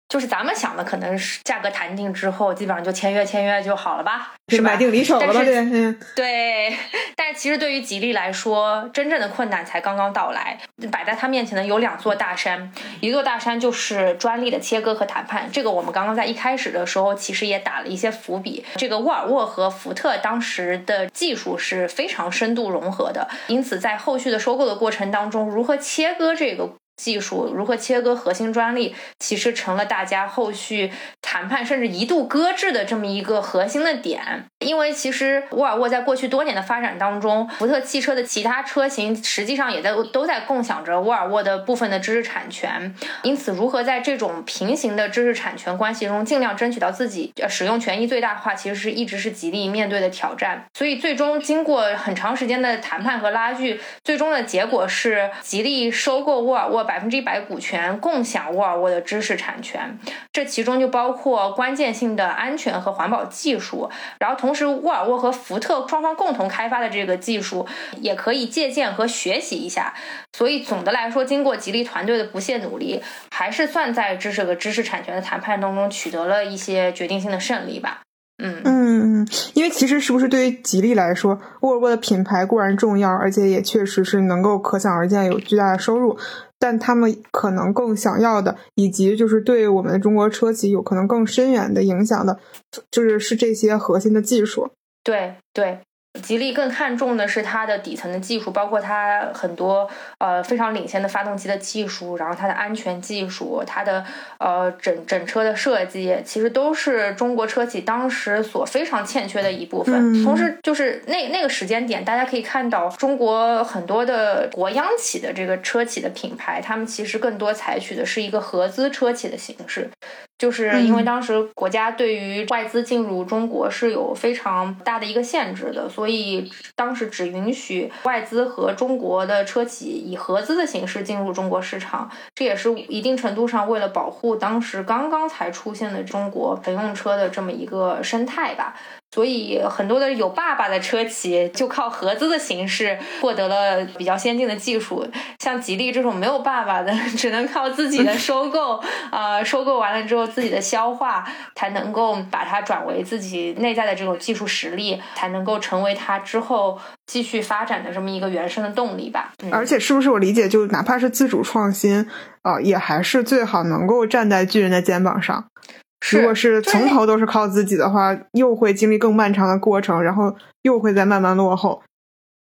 就是咱们想的，可能是价格谈定之后，基本上就签约签约就好了吧，是吧？买定离手了吧？对，嗯。对，但是其实对于吉利来说，真正的困难才刚刚到来。摆在他面前的有两座大山，一座大山就是专利的切割和谈判。这个我们刚刚在一开始的时候其实也打了一些伏笔。这个沃尔沃和福特当时的技术是非常深度融合的，因此在后续的收购的过程当中，如何切割这个。技术如何切割核心专利，其实成了大家后续谈判甚至一度搁置的这么一个核心的点。因为其实沃尔沃在过去多年的发展当中，福特汽车的其他车型实际上也在都在共享着沃尔沃的部分的知识产权。因此，如何在这种平行的知识产权关系中尽量争取到自己呃使用权益最大化，其实是一直是吉利面对的挑战。所以，最终经过很长时间的谈判和拉锯，最终的结果是吉利收购沃尔沃百分之一百股权，共享沃尔沃的知识产权。这其中就包括关键性的安全和环保技术，然后同同时沃尔沃和福特双方共同开发的这个技术也可以借鉴和学习一下。所以总的来说，经过吉利团队的不懈努力，还是算在这是个知识产权的谈判当中取得了一些决定性的胜利吧。嗯嗯嗯，因为其实是不是对于吉利来说，沃尔沃的品牌固然重要，而且也确实是能够可想而知有巨大的收入，但他们可能更想要的，以及就是对我们的中国车企有可能更深远的影响的，就是是这些核心的技术。对对，吉利更看重的是它的底层的技术，包括它很多呃非常领先的发动机的技术，然后它的安全技术，它的呃整整车的设计，其实都是中国车企当时所非常欠缺的一部分。嗯同时，就是那那个时间点，大家可以看到中国很多的国央企的这个车企的品牌，他们其实更多采取的是一个合资车企的形式。就是因为当时国家对于外资进入中国是有非常大的一个限制的，所以当时只允许外资和中国的车企以合资的形式进入中国市场。这也是一定程度上为了保护当时刚刚才出现的中国乘用车的这么一个生态吧。所以很多的有爸爸的车企就靠合资的形式获得了比较先进的技术，像吉利这种没有爸爸的，只能靠自己的收购，呃，收购完了之后自己的消化，才能够把它转为自己内在的这种技术实力，才能够成为它之后继续发展的这么一个原生的动力吧。而且是不是我理解，就哪怕是自主创新，啊，也还是最好能够站在巨人的肩膀上。如果是从头都是靠自己的话，又会经历更漫长的过程，然后又会再慢慢落后。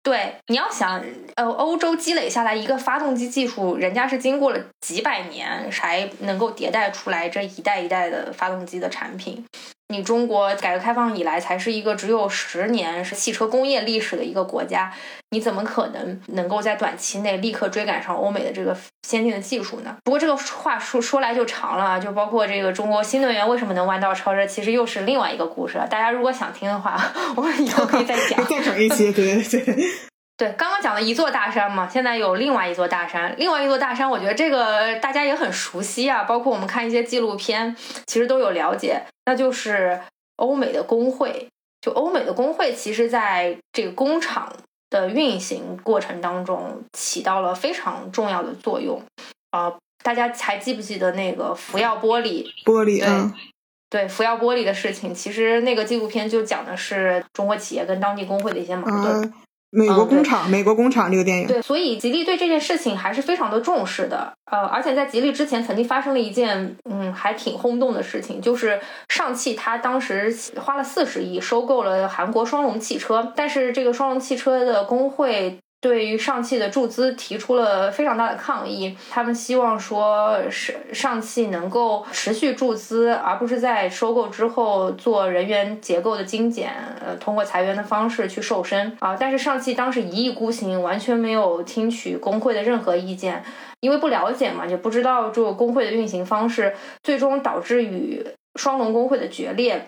对，你要想，呃，欧洲积累下来一个发动机技术，人家是经过了几百年才能够迭代出来这一代一代的发动机的产品。你中国改革开放以来才是一个只有十年是汽车工业历史的一个国家，你怎么可能能够在短期内立刻追赶上欧美的这个先进的技术呢？不过这个话说说来就长了，就包括这个中国新能源为什么能弯道超车，其实又是另外一个故事。大家如果想听的话，我们以后可以再讲，再整一期，对对对。对，刚刚讲了一座大山嘛，现在有另外一座大山。另外一座大山，我觉得这个大家也很熟悉啊，包括我们看一些纪录片，其实都有了解。那就是欧美的工会，就欧美的工会，其实在这个工厂的运行过程当中起到了非常重要的作用。啊，大家还记不记得那个福耀玻璃？玻璃，对，对，福耀玻璃的事情，其实那个纪录片就讲的是中国企业跟当地工会的一些矛盾。美国工厂，美国工厂这个电影，对，所以吉利对这件事情还是非常的重视的。呃，而且在吉利之前，曾经发生了一件嗯还挺轰动的事情，就是上汽它当时花了四十亿收购了韩国双龙汽车，但是这个双龙汽车的工会。对于上汽的注资提出了非常大的抗议，他们希望说是上汽能够持续注资，而不是在收购之后做人员结构的精简，呃，通过裁员的方式去瘦身啊。但是上汽当时一意孤行，完全没有听取工会的任何意见，因为不了解嘛，也不知道这个工会的运行方式，最终导致与双龙工会的决裂。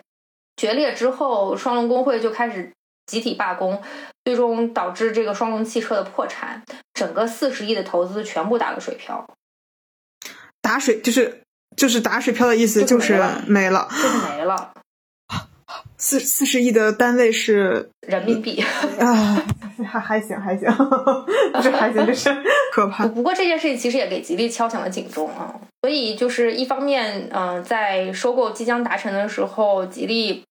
决裂之后，双龙工会就开始。集体罢工，最终导致这个双龙汽车的破产，整个四十亿的投资全部打了水漂。打水就是就是打水漂的意思，就是没了，就是没了。四四十亿的单位是人民币啊，还还行还行，这还行，这是 可怕。不过这件事情其实也给吉利敲响了警钟啊，所以就是一方面，嗯，在收购即将达成的时候，吉利。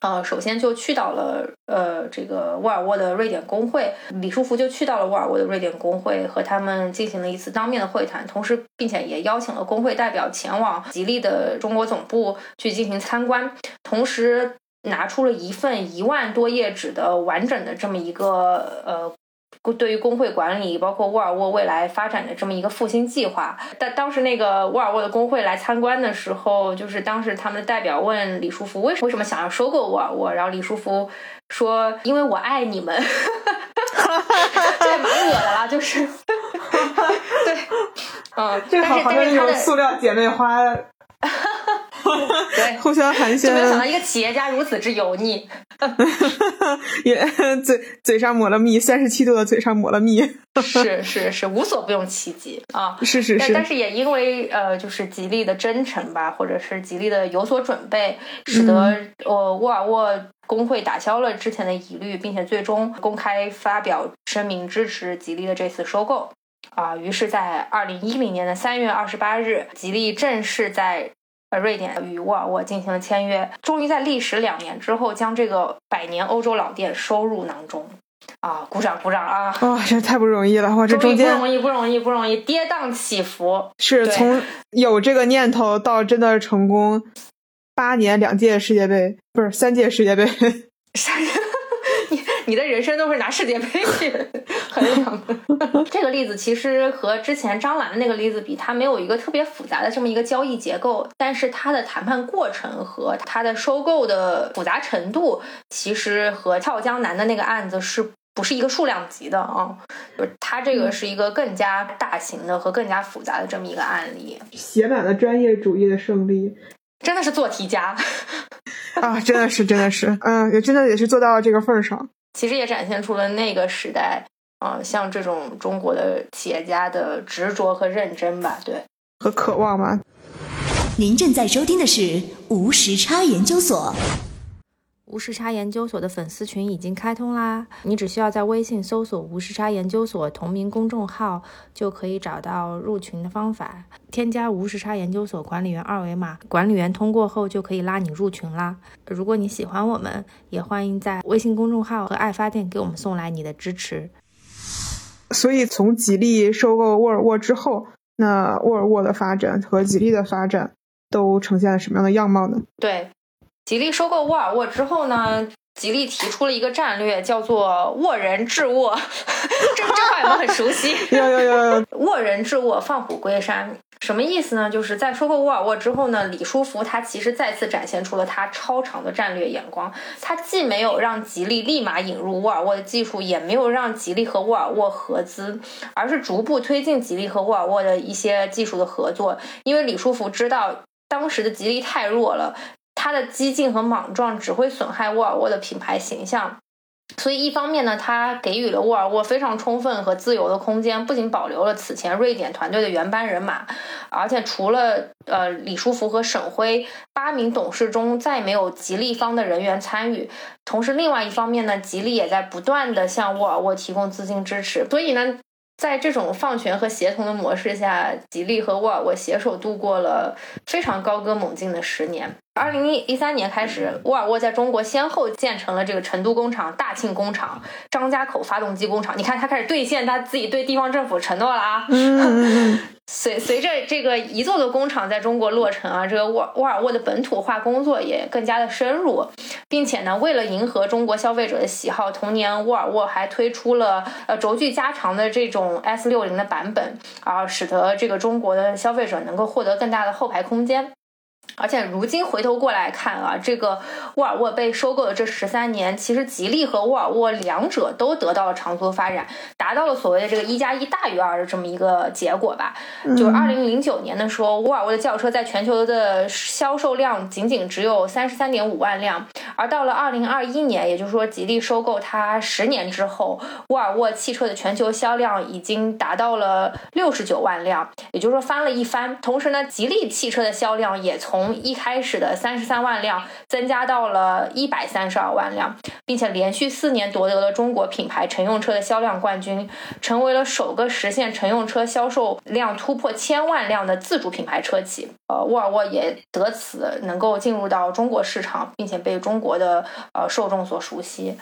呃，首先就去到了呃这个沃尔沃的瑞典工会，李书福就去到了沃尔沃的瑞典工会，和他们进行了一次当面的会谈，同时并且也邀请了工会代表前往吉利的中国总部去进行参观，同时拿出了一份一万多页纸的完整的这么一个呃。对于工会管理，包括沃尔沃未来发展的这么一个复兴计划，但当时那个沃尔沃的工会来参观的时候，就是当时他们的代表问李书福为什么为什么想要收购沃尔沃，然后李书福说：“因为我爱你们。”这也蛮恶的啦，就是 对，嗯，这好好像那种塑料姐妹花。对，互相寒暄。没有想到一个企业家如此之油腻，也嘴嘴上抹了蜜，三十七度的嘴上抹了蜜。是是是，无所不用其极啊！是是是。但是也因为呃，就是吉利的真诚吧，或者是吉利的有所准备，使得呃沃尔沃工会打消了之前的疑虑，并且最终公开发表声明支持吉利的这次收购啊。于是，在二零一零年的三月二十八日，吉利正式在。瑞典与沃尔沃进行了签约，终于在历时两年之后，将这个百年欧洲老店收入囊中。啊，鼓掌鼓掌啊！哇，这太不容易了！哇，这中间不容易，不容易，不容易，跌宕起伏。是从有这个念头到真的成功，八年两届世界杯，不是三届世界杯。你的人生都是拿世界杯去 衡量的。这个例子其实和之前张兰的那个例子比，它没有一个特别复杂的这么一个交易结构，但是它的谈判过程和它的收购的复杂程度，其实和俏江南的那个案子是不是一个数量级的啊？就是它这个是一个更加大型的和更加复杂的这么一个案例，写满了专业主义的胜利。真的是做题家啊！真的是，真的是，嗯，也真的也是做到了这个份儿上。其实也展现出了那个时代，啊，像这种中国的企业家的执着和认真吧，对，和渴望吧。您正在收听的是无时差研究所。无时差研究所的粉丝群已经开通啦！你只需要在微信搜索“无时差研究所”同名公众号，就可以找到入群的方法。添加“无时差研究所”管理员二维码，管理员通过后就可以拉你入群啦。如果你喜欢我们，也欢迎在微信公众号和爱发电给我们送来你的支持。所以，从吉利收购沃尔沃之后，那沃尔沃的发展和吉利的发展都呈现了什么样的样貌呢？对。吉利收购沃尔沃之后呢，吉利提出了一个战略，叫做“沃人治沃”。这这话有没有很熟悉？有有有。沃人治沃，放虎归山，什么意思呢？就是在收购沃尔沃之后呢，李书福他其实再次展现出了他超长的战略眼光。他既没有让吉利立马引入沃尔沃的技术，也没有让吉利和沃尔沃合资，而是逐步推进吉利和沃尔沃的一些技术的合作。因为李书福知道当时的吉利太弱了。他的激进和莽撞只会损害沃尔沃的品牌形象，所以一方面呢，他给予了沃尔沃非常充分和自由的空间，不仅保留了此前瑞典团队的原班人马，而且除了呃李书福和沈辉八名董事中再没有吉利方的人员参与。同时，另外一方面呢，吉利也在不断的向沃尔沃提供资金支持，所以呢。在这种放权和协同的模式下，吉利和沃尔沃携手度过了非常高歌猛进的十年。二零一三年开始，沃尔沃在中国先后建成了这个成都工厂、大庆工厂、张家口发动机工厂。你看，他开始兑现他自己对地方政府承诺了啊！随随着这个一座座工厂在中国落成啊，这个沃沃尔沃的本土化工作也更加的深入，并且呢，为了迎合中国消费者的喜好，同年沃尔沃还推出了呃轴距加长的这种 S 六零的版本啊，使得这个中国的消费者能够获得更大的后排空间。而且如今回头过来看啊，这个沃尔沃被收购的这十三年，其实吉利和沃尔沃两者都得到了长足发展，达到了所谓的这个一加一大于二的这么一个结果吧。就是二零零九年的时候，沃尔沃的轿车在全球的销售量仅仅只有三十三点五万辆，而到了二零二一年，也就是说吉利收购它十年之后，沃尔沃汽车的全球销量已经达到了六十九万辆，也就是说翻了一番。同时呢，吉利汽车的销量也从从一开始的三十三万辆增加到了一百三十二万辆，并且连续四年夺得了中国品牌乘用车的销量冠军，成为了首个实现乘用车销售量突破千万辆的自主品牌车企。呃，沃尔沃也得此能够进入到中国市场，并且被中国的呃受众所熟悉。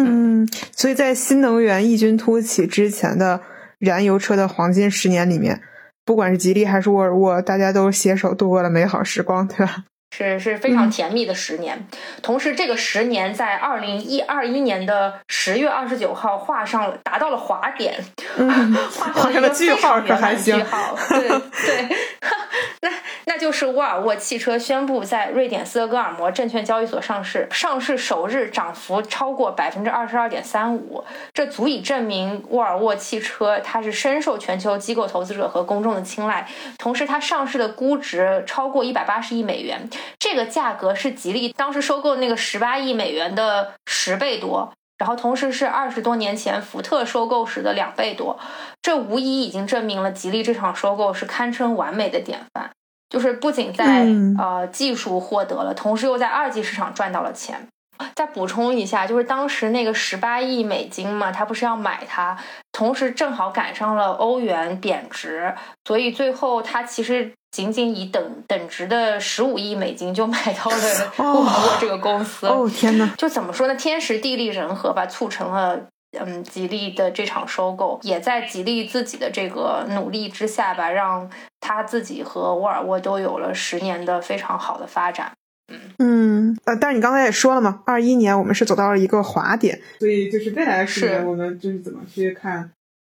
嗯，所以在新能源异军突起之前的燃油车的黄金十年里面。不管是吉利还是沃尔沃，大家都携手度过了美好时光，对吧？是是非常甜蜜的十年。同时，这个十年在二零一二一年的十月二十九号画上了，达到了滑点，画上了句号，可还行？对对。那那就是沃尔沃汽车宣布在瑞典斯德哥尔摩证券交易所上市，上市首日涨幅超过百分之二十二点三五，这足以证明沃尔沃汽车它是深受全球机构投资者和公众的青睐。同时，它上市的估值超过一百八十亿美元，这个价格是吉利当时收购那个十八亿美元的十倍多，然后同时是二十多年前福特收购时的两倍多。这无疑已经证明了吉利这场收购是堪称完美的典范。就是不仅在呃技术获得了，同时又在二级市场赚到了钱。再补充一下，就是当时那个十八亿美金嘛，他不是要买它，同时正好赶上了欧元贬值，所以最后他其实仅仅以等等值的十五亿美金就买到了沃尔沃这个公司。哦天哪！就怎么说呢？天时地利人和吧，促成了。嗯，吉利的这场收购也在吉利自己的这个努力之下吧，让他自己和沃尔沃都有了十年的非常好的发展。嗯嗯，呃，但是你刚才也说了嘛，二一年我们是走到了一个滑点，所以就是未来十年我们就是怎么去看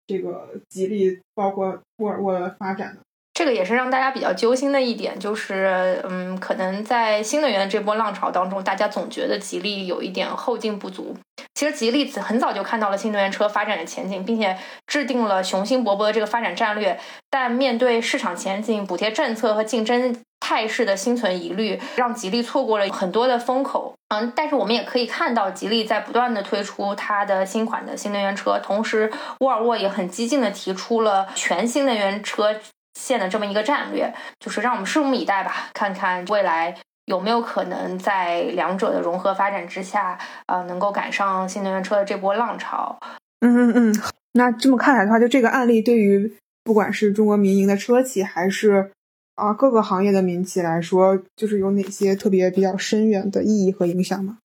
这个吉利，包括沃尔沃的发展呢？这个也是让大家比较揪心的一点，就是嗯，可能在新能源这波浪潮当中，大家总觉得吉利有一点后劲不足。其实吉利很早就看到了新能源车发展的前景，并且制定了雄心勃勃的这个发展战略。但面对市场前景、补贴政策和竞争态势的心存疑虑，让吉利错过了很多的风口。嗯，但是我们也可以看到，吉利在不断的推出它的新款的新能源车，同时沃尔沃也很激进的提出了全新能源车线的这么一个战略，就是让我们拭目以待吧，看看未来有没有可能在两者的融合发展之下，呃，能够赶上新能源车的这波浪潮。嗯嗯嗯，那这么看来的话，就这个案例对于不管是中国民营的车企还是。啊，各个行业的民企来说，就是有哪些特别比较深远的意义和影响吗？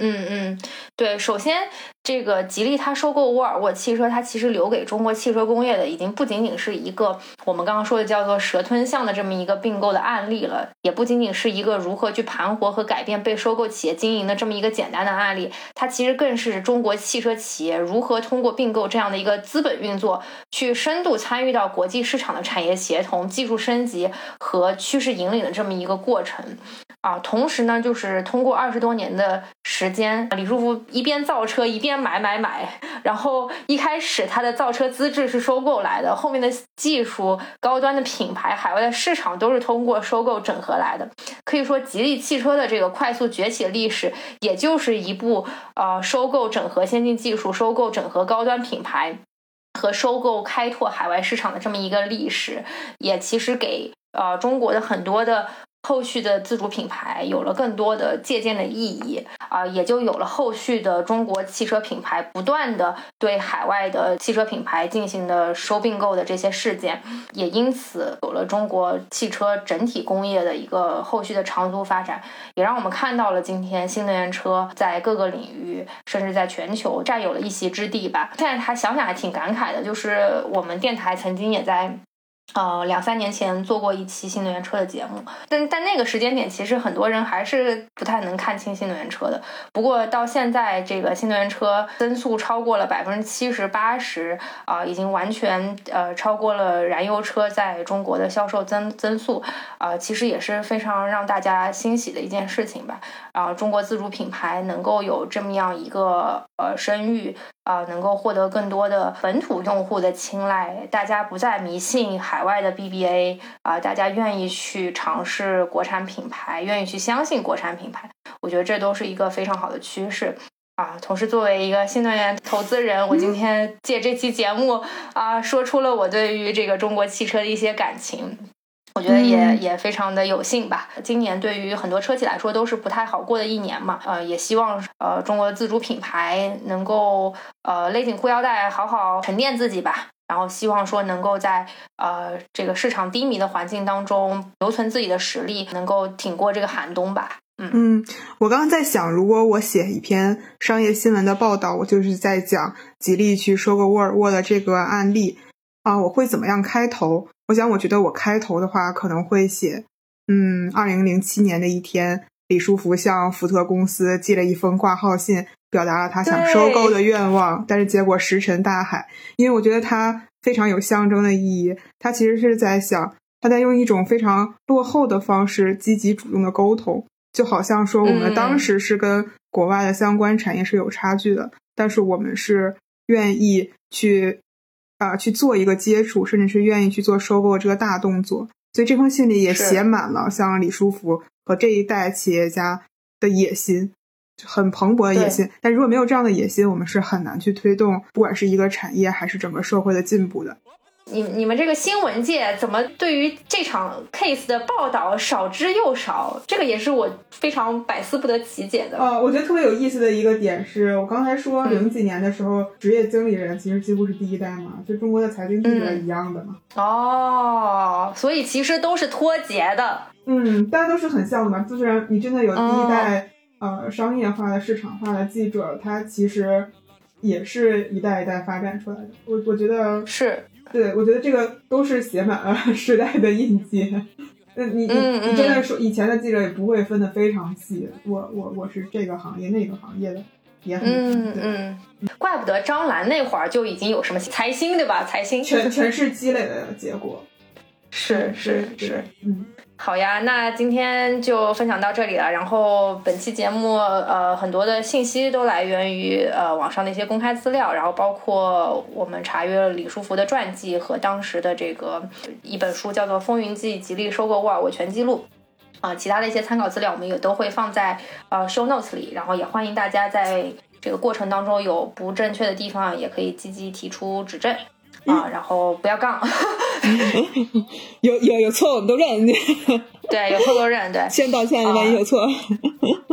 嗯嗯，对，首先。这个吉利它收购沃尔沃汽车，它其实留给中国汽车工业的已经不仅仅是一个我们刚刚说的叫做蛇吞象的这么一个并购的案例了，也不仅仅是一个如何去盘活和改变被收购企业经营的这么一个简单的案例，它其实更是中国汽车企业如何通过并购这样的一个资本运作，去深度参与到国际市场的产业协同、技术升级和趋势引领的这么一个过程。啊，同时呢，就是通过二十多年的时间，李书福一边造车一边。买买买！然后一开始它的造车资质是收购来的，后面的技术、高端的品牌、海外的市场都是通过收购整合来的。可以说，吉利汽车的这个快速崛起的历史，也就是一部呃收购整合先进技术、收购整合高端品牌和收购开拓海外市场的这么一个历史，也其实给呃中国的很多的。后续的自主品牌有了更多的借鉴的意义啊，也就有了后续的中国汽车品牌不断的对海外的汽车品牌进行的收并购的这些事件，也因此有了中国汽车整体工业的一个后续的长足发展，也让我们看到了今天新能源车在各个领域甚至在全球占有了一席之地吧。现在还想想还挺感慨的，就是我们电台曾经也在。呃，两三年前做过一期新能源车的节目，但但那个时间点，其实很多人还是不太能看清新能源车的。不过到现在，这个新能源车增速超过了百分之七十八十，啊，已经完全呃超过了燃油车在中国的销售增增速，啊，其实也是非常让大家欣喜的一件事情吧。啊，中国自主品牌能够有这么样一个呃声誉。啊，能够获得更多的本土用户的青睐，大家不再迷信海外的 BBA 啊，大家愿意去尝试国产品牌，愿意去相信国产品牌，我觉得这都是一个非常好的趋势啊。同时，作为一个新能源投资人，我今天借这期节目啊，说出了我对于这个中国汽车的一些感情。我觉得也也非常的有幸吧。今年对于很多车企来说都是不太好过的一年嘛，呃，也希望呃中国自主品牌能够呃勒紧裤腰带，好好沉淀自己吧。然后希望说能够在呃这个市场低迷的环境当中留存自己的实力，能够挺过这个寒冬吧。嗯嗯，我刚刚在想，如果我写一篇商业新闻的报道，我就是在讲吉利去收购沃尔沃的这个案例啊，我会怎么样开头？我想，我觉得我开头的话可能会写，嗯，二零零七年的一天，李书福向福特公司寄了一封挂号信，表达了他想收购的愿望，但是结果石沉大海。因为我觉得他非常有象征的意义，他其实是在想，他在用一种非常落后的方式，积极主动的沟通，就好像说我们当时是跟国外的相关产业是有差距的，但是我们是愿意去。啊，去做一个接触，甚至是愿意去做收购这个大动作，所以这封信里也写满了像李书福和这一代企业家的野心，很蓬勃的野心。但如果没有这样的野心，我们是很难去推动，不管是一个产业还是整个社会的进步的。你你们这个新闻界怎么对于这场 case 的报道少之又少？这个也是我非常百思不得其解的。呃，我觉得特别有意思的一个点是，我刚才说零几年的时候，职业经理人其实几乎是第一代嘛，就中国的财经记者一样的嘛。哦，所以其实都是脱节的。嗯，大家都是很像的嘛。就是你真的有第一代呃商业化的、市场化的记者，他其实也是一代一代发展出来的。我我觉得是。对，我觉得这个都是写满了 时代的印记。那你你你真的说，以前的记者也不会分得非常细。我我我是这个行业那个行业的，也很嗯嗯。怪不得张兰那会儿就已经有什么财星，对吧？财星全全是积累的结果。是是是，嗯，好呀，那今天就分享到这里了。然后本期节目，呃，很多的信息都来源于呃网上的一些公开资料，然后包括我们查阅了李书福的传记和当时的这个一本书叫做《风云记：吉利收购沃尔沃全记录》啊、其他的一些参考资料我们也都会放在呃 show notes 里，然后也欢迎大家在这个过程当中有不正确的地方，也可以积极提出指正啊、然后不要杠，有有有错我们都认，对，有错都认，对。先道歉，万一有错。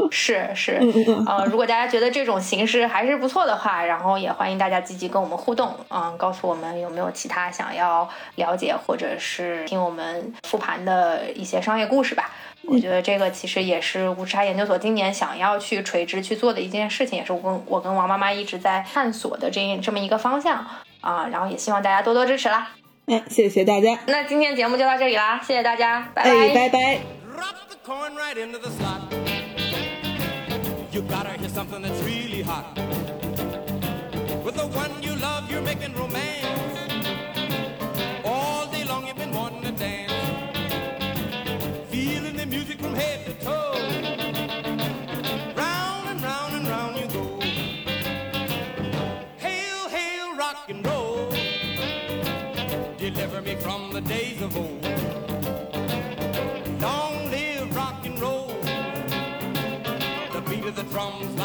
是是，嗯呃，如果大家觉得这种形式还是不错的话，然后也欢迎大家积极跟我们互动，嗯，告诉我们有没有其他想要了解或者是听我们复盘的一些商业故事吧。我觉得这个其实也是无时差研究所今年想要去垂直去做的一件事情，也是我跟我跟王妈妈一直在探索的这这么一个方向啊，然后也希望大家多多支持啦。哎，谢谢大家，那今天节目就到这里啦，谢谢大家，拜哎，拜拜。Drop the coin right into from the days of old. Long live rock and roll. The beat of the drums.